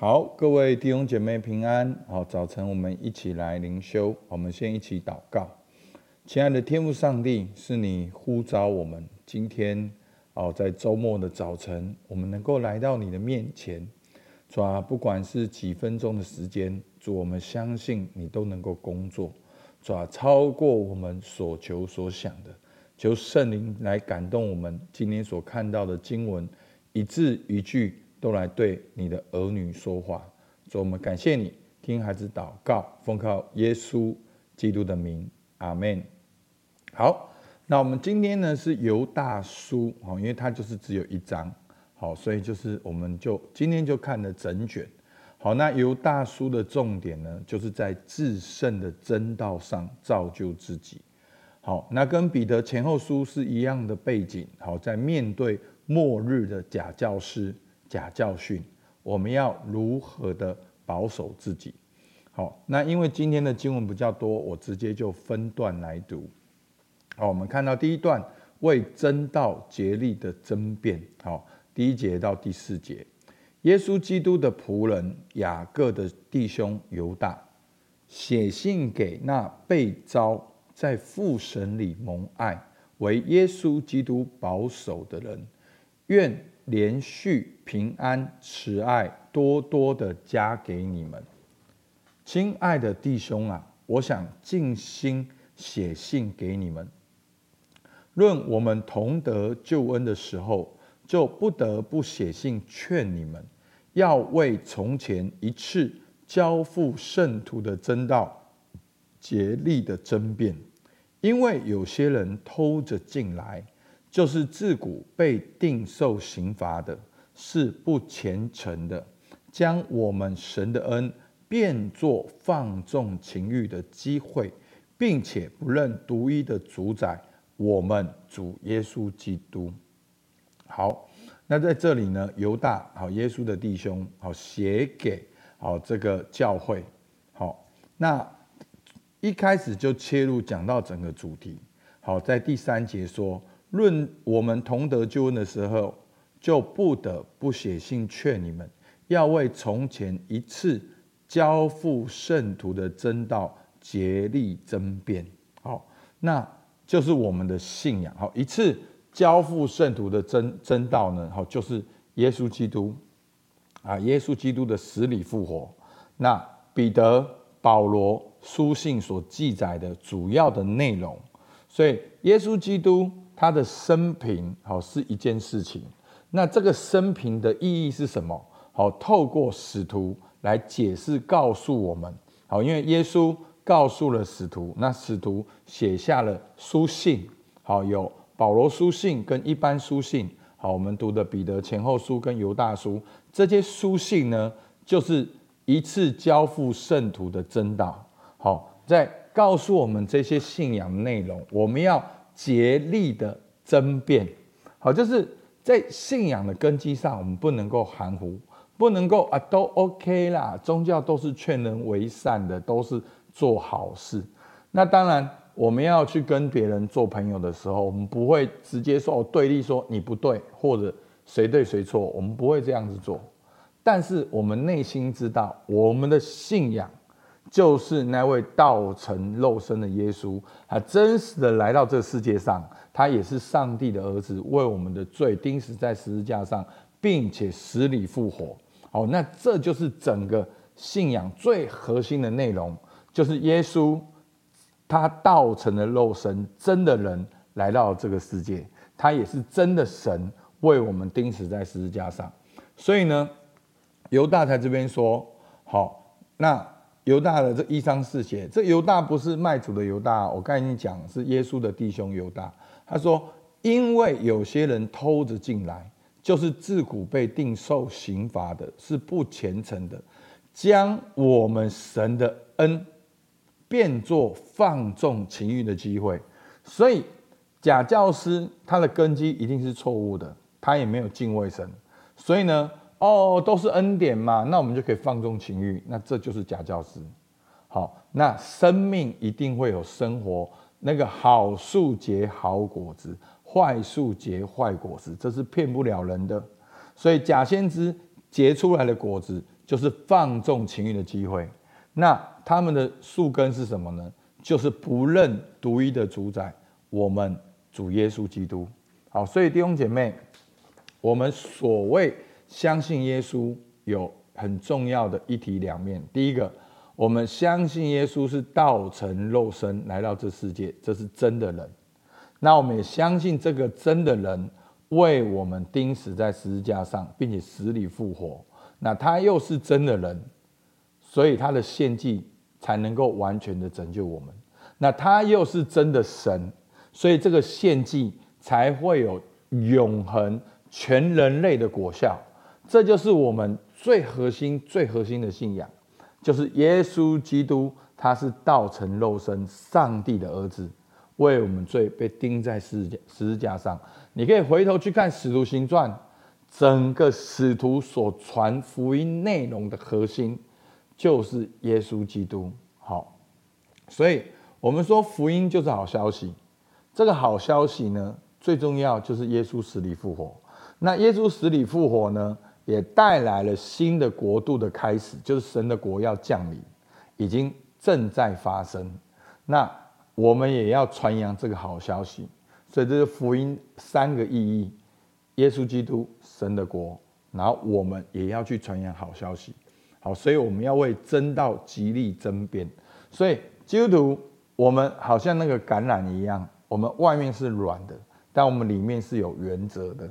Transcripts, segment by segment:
好，各位弟兄姐妹平安。好，早晨我们一起来灵修。我们先一起祷告。亲爱的天父上帝，是你呼召我们今天哦，在周末的早晨，我们能够来到你的面前。主啊，不管是几分钟的时间，主，我们相信你都能够工作。主啊，超过我们所求所想的，求圣灵来感动我们今天所看到的经文，一字一句。都来对你的儿女说话，所以我们感谢你，听孩子祷告，奉靠耶稣基督的名，阿门。好，那我们今天呢是犹大书，因为它就是只有一章，好，所以就是我们就今天就看了整卷。好，那犹大书的重点呢，就是在至圣的真道上造就自己。好，那跟彼得前后书是一样的背景。好，在面对末日的假教师。假教训，我们要如何的保守自己？好，那因为今天的经文比较多，我直接就分段来读。好，我们看到第一段为真道竭力的争辩。好，第一节到第四节，耶稣基督的仆人雅各的弟兄犹大，写信给那被召在父神里蒙爱，为耶稣基督保守的人，愿。连续平安慈爱多多的加给你们，亲爱的弟兄啊，我想尽心写信给你们。论我们同得救恩的时候，就不得不写信劝你们，要为从前一次交付圣徒的真道竭力的争辩，因为有些人偷着进来。就是自古被定受刑罚的，是不虔诚的，将我们神的恩变作放纵情欲的机会，并且不认独一的主宰，我们主耶稣基督。好，那在这里呢，犹大好，耶稣的弟兄好，写给好这个教会。好，那一开始就切入讲到整个主题。好，在第三节说。论我们同得救恩的时候，就不得不写信劝你们，要为从前一次交付圣徒的真道竭力争辩。好，那就是我们的信仰。好，一次交付圣徒的真真道呢？好，就是耶稣基督啊，耶稣基督的死里复活。那彼得、保罗书信所记载的主要的内容，所以耶稣基督。他的生平好是一件事情，那这个生平的意义是什么？好，透过使徒来解释，告诉我们。好，因为耶稣告诉了使徒，那使徒写下了书信。好，有保罗书信跟一般书信。好，我们读的彼得前后书跟犹大书，这些书信呢，就是一次交付圣徒的真道。好，在告诉我们这些信仰内容，我们要。竭力的争辩，好，就是在信仰的根基上，我们不能够含糊，不能够啊，都 OK 啦。宗教都是劝人为善的，都是做好事。那当然，我们要去跟别人做朋友的时候，我们不会直接说对立，说你不对，或者谁对谁错，我们不会这样子做。但是我们内心知道，我们的信仰。就是那位道成肉身的耶稣，他真实的来到这个世界上，他也是上帝的儿子，为我们的罪钉死在十字架上，并且死里复活。好，那这就是整个信仰最核心的内容，就是耶稣他道成了肉身，真的人来到这个世界，他也是真的神，为我们钉死在十字架上。所以呢，犹大才这边说，好，那。犹大的这一章四节，这犹大不是卖主的犹大，我刚才已经讲是耶稣的弟兄犹大。他说，因为有些人偷着进来，就是自古被定受刑罚的，是不虔诚的，将我们神的恩变作放纵情欲的机会。所以假教师他的根基一定是错误的，他也没有敬畏神。所以呢，哦，都是恩典嘛，那我们就可以放纵情欲，那这就是假教师。好，那生命一定会有生活，那个好树结好果子，坏树结坏果子，这是骗不了人的。所以假先知结出来的果子就是放纵情欲的机会。那他们的树根是什么呢？就是不认独一的主宰，我们主耶稣基督。好，所以弟兄姐妹，我们所谓相信耶稣，有很重要的一体两面。第一个，我们相信耶稣是道成肉身来到这世界，这是真的人。那我们也相信这个真的人为我们钉死在十字架上，并且死里复活。那他又是真的人，所以他的献祭才能够完全的拯救我们。那他又是真的神，所以这个献祭才会有永恒全人类的果效。这就是我们最核心、最核心的信仰，就是耶稣基督，他是道成肉身，上帝的儿子。为我们罪被钉在十字架十字架上，你可以回头去看《使徒行传》，整个使徒所传福音内容的核心就是耶稣基督。好，所以我们说福音就是好消息。这个好消息呢，最重要就是耶稣死里复活。那耶稣死里复活呢，也带来了新的国度的开始，就是神的国要降临，已经正在发生。那我们也要传扬这个好消息，所以这是福音三个意义：耶稣基督、神的国，然后我们也要去传扬好消息。好，所以我们要为真道极力争辩。所以基督徒，我们好像那个橄榄一样，我们外面是软的，但我们里面是有原则的。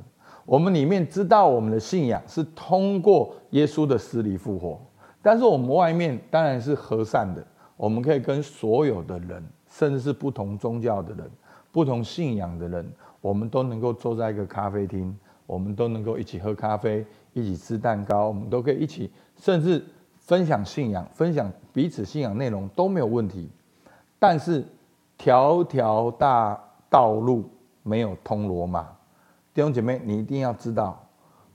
我们里面知道我们的信仰是通过耶稣的死里复活，但是我们外面当然是和善的，我们可以跟所有的人。甚至是不同宗教的人、不同信仰的人，我们都能够坐在一个咖啡厅，我们都能够一起喝咖啡，一起吃蛋糕，我们都可以一起，甚至分享信仰、分享彼此信仰内容都没有问题。但是，条条大道路没有通罗马，弟兄姐妹，你一定要知道，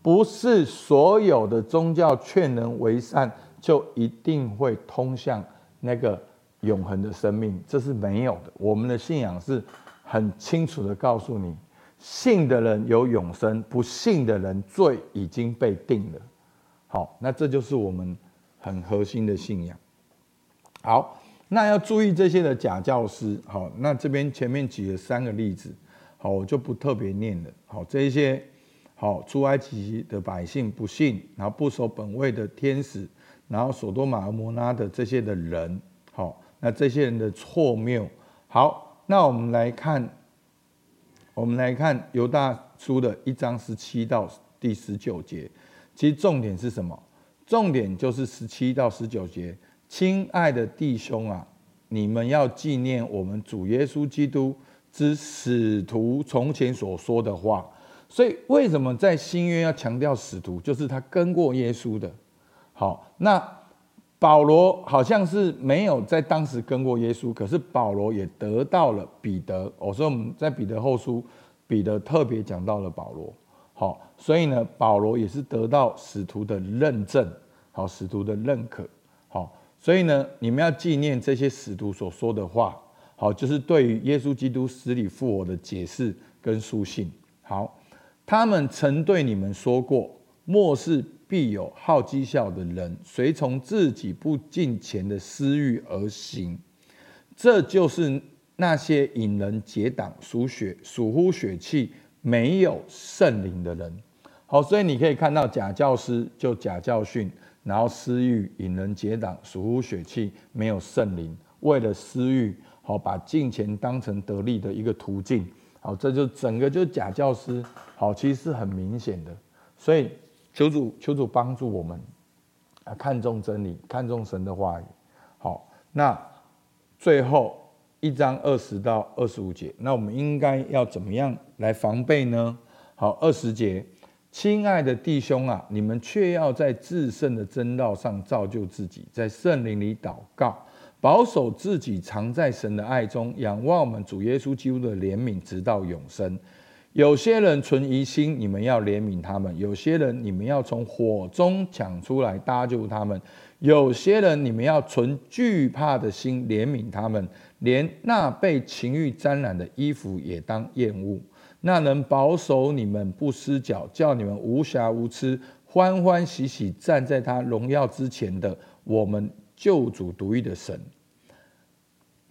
不是所有的宗教劝人为善，就一定会通向那个。永恒的生命，这是没有的。我们的信仰是很清楚的告诉你，信的人有永生，不信的人罪已经被定了。好，那这就是我们很核心的信仰。好，那要注意这些的假教师。好，那这边前面举了三个例子，好，我就不特别念了。好，这一些好出埃及的百姓不信，然后不守本位的天使，然后所多玛、和摩拉的这些的人，好。那这些人的错谬，好，那我们来看，我们来看犹大书的一章十七到第十九节，其实重点是什么？重点就是十七到十九节，亲爱的弟兄啊，你们要纪念我们主耶稣基督之使徒从前所说的话。所以为什么在新约要强调使徒？就是他跟过耶稣的。好，那。保罗好像是没有在当时跟过耶稣，可是保罗也得到了彼得。我说我们在彼得后书，彼得特别讲到了保罗。好，所以呢，保罗也是得到使徒的认证，好，使徒的认可。好，所以呢，你们要纪念这些使徒所说的话。好，就是对于耶稣基督死里复活的解释跟书信。好，他们曾对你们说过，末世。必有好讥笑的人，随从自己不敬虔的私欲而行，这就是那些引人结党、属血、属乎血气、没有圣灵的人。好，所以你可以看到假教师就假教训，然后私欲引人结党、属乎血气、没有圣灵，为了私欲，好把敬虔当成得利的一个途径。好，这就整个就是假教师。好，其实是很明显的，所以。求主，求主帮助我们啊，看重真理，看重神的话语。好，那最后一章二十到二十五节，那我们应该要怎么样来防备呢？好，二十节，亲爱的弟兄啊，你们却要在至圣的真道上造就自己，在圣灵里祷告，保守自己，常在神的爱中，仰望我们主耶稣基督的怜悯，直到永生。有些人存疑心，你们要怜悯他们；有些人，你们要从火中抢出来搭救他们；有些人，你们要存惧怕的心怜悯他们。连那被情欲沾染的衣服也当厌恶。那能保守你们不失脚，叫你们无瑕无疵，欢欢喜喜站在他荣耀之前的我们救主独一的神。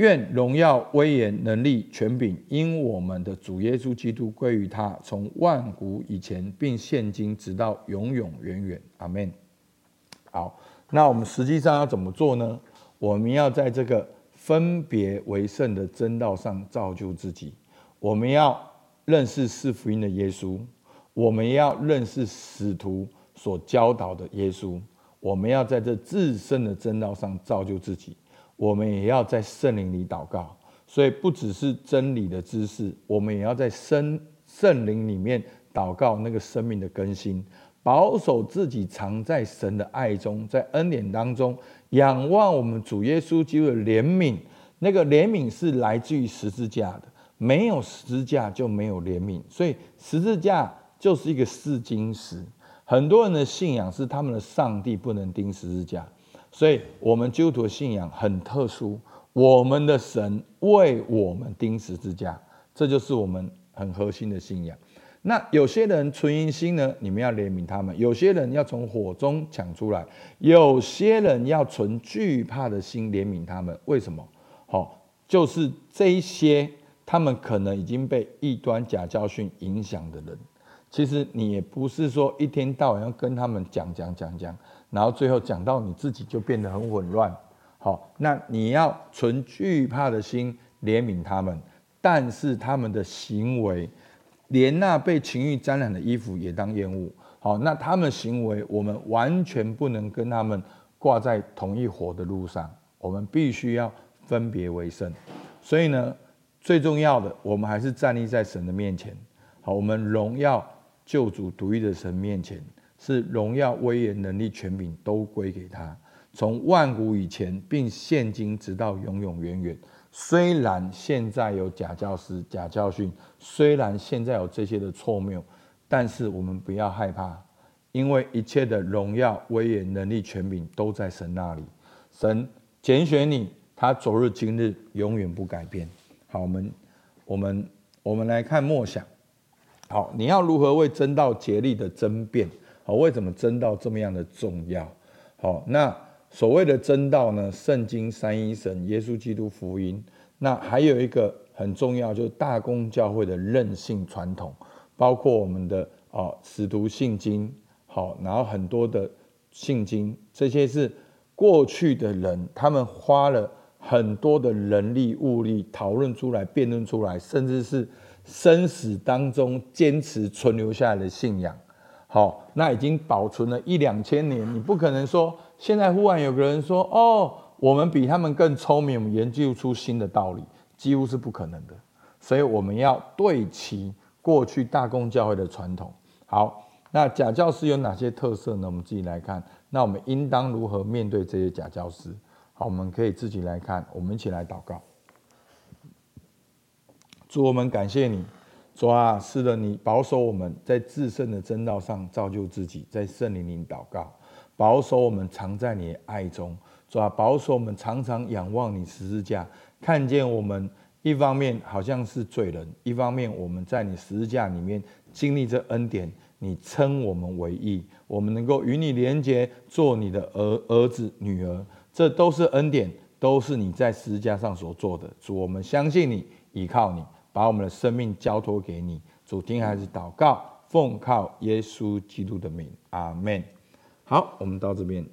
愿荣耀、威严、能力、权柄，因我们的主耶稣基督归于他，从万古以前，并现今直到永永远远。阿门。好，那我们实际上要怎么做呢？我们要在这个分别为圣的真道上造就自己。我们要认识四福音的耶稣，我们要认识使徒所教导的耶稣。我们要在这自圣的真道上造就自己。我们也要在圣灵里祷告，所以不只是真理的知识，我们也要在圣圣灵里面祷告那个生命的更新，保守自己藏在神的爱中，在恩典当中仰望我们主耶稣基督的怜悯。那个怜悯是来自于十字架的，没有十字架就没有怜悯，所以十字架就是一个试金石。很多人的信仰是他们的上帝不能钉十字架。所以，我们基督徒的信仰很特殊。我们的神为我们钉十字架，这就是我们很核心的信仰。那有些人存疑心呢，你们要怜悯他们；有些人要从火中抢出来；有些人要存惧怕的心怜悯他们。为什么？好，就是这一些他们可能已经被异端假教训影响的人。其实你也不是说一天到晚要跟他们讲讲讲讲。然后最后讲到你自己就变得很混乱，好，那你要存惧怕的心怜悯他们，但是他们的行为，连那被情欲沾染的衣服也当厌恶，好，那他们行为我们完全不能跟他们挂在同一伙的路上，我们必须要分别为圣。所以呢，最重要的，我们还是站立在神的面前，好，我们荣耀救主独一的神面前。是荣耀、威严、能力、权柄都归给他，从万古以前，并现今直到永永远远。虽然现在有假教师、假教训，虽然现在有这些的错谬，但是我们不要害怕，因为一切的荣耀、威严、能力、权柄都在神那里。神拣选你，他昨日、今日永远不改变。好，我们我们我们来看默想。好，你要如何为真道竭力的争辩？好，为什么真道这么样的重要？好，那所谓的真道呢？圣经、三一神、耶稣基督福音。那还有一个很重要，就是大公教会的任性传统，包括我们的啊使徒信经。好，然后很多的信经，这些是过去的人他们花了很多的人力物力讨论出来、辩论出来，甚至是生死当中坚持存留下来的信仰。好，那已经保存了一两千年，你不可能说现在忽然有个人说哦，我们比他们更聪明，我们研究出新的道理，几乎是不可能的。所以我们要对齐过去大公教会的传统。好，那假教师有哪些特色呢？我们自己来看。那我们应当如何面对这些假教师？好，我们可以自己来看。我们一起来祷告。主，我们感谢你。主啊，是的，你保守我们在自圣的真道上造就自己，在圣灵里祷告，保守我们藏在你的爱中。主啊，保守我们常常仰望你十字架，看见我们一方面好像是罪人，一方面我们在你十字架里面经历着恩典，你称我们为义，我们能够与你连结，做你的儿儿子女儿，这都是恩典，都是你在十字架上所做的。主，我们相信你，依靠你。把我们的生命交托给你，主听还是祷告，奉靠耶稣基督的名，阿门。好，我们到这边。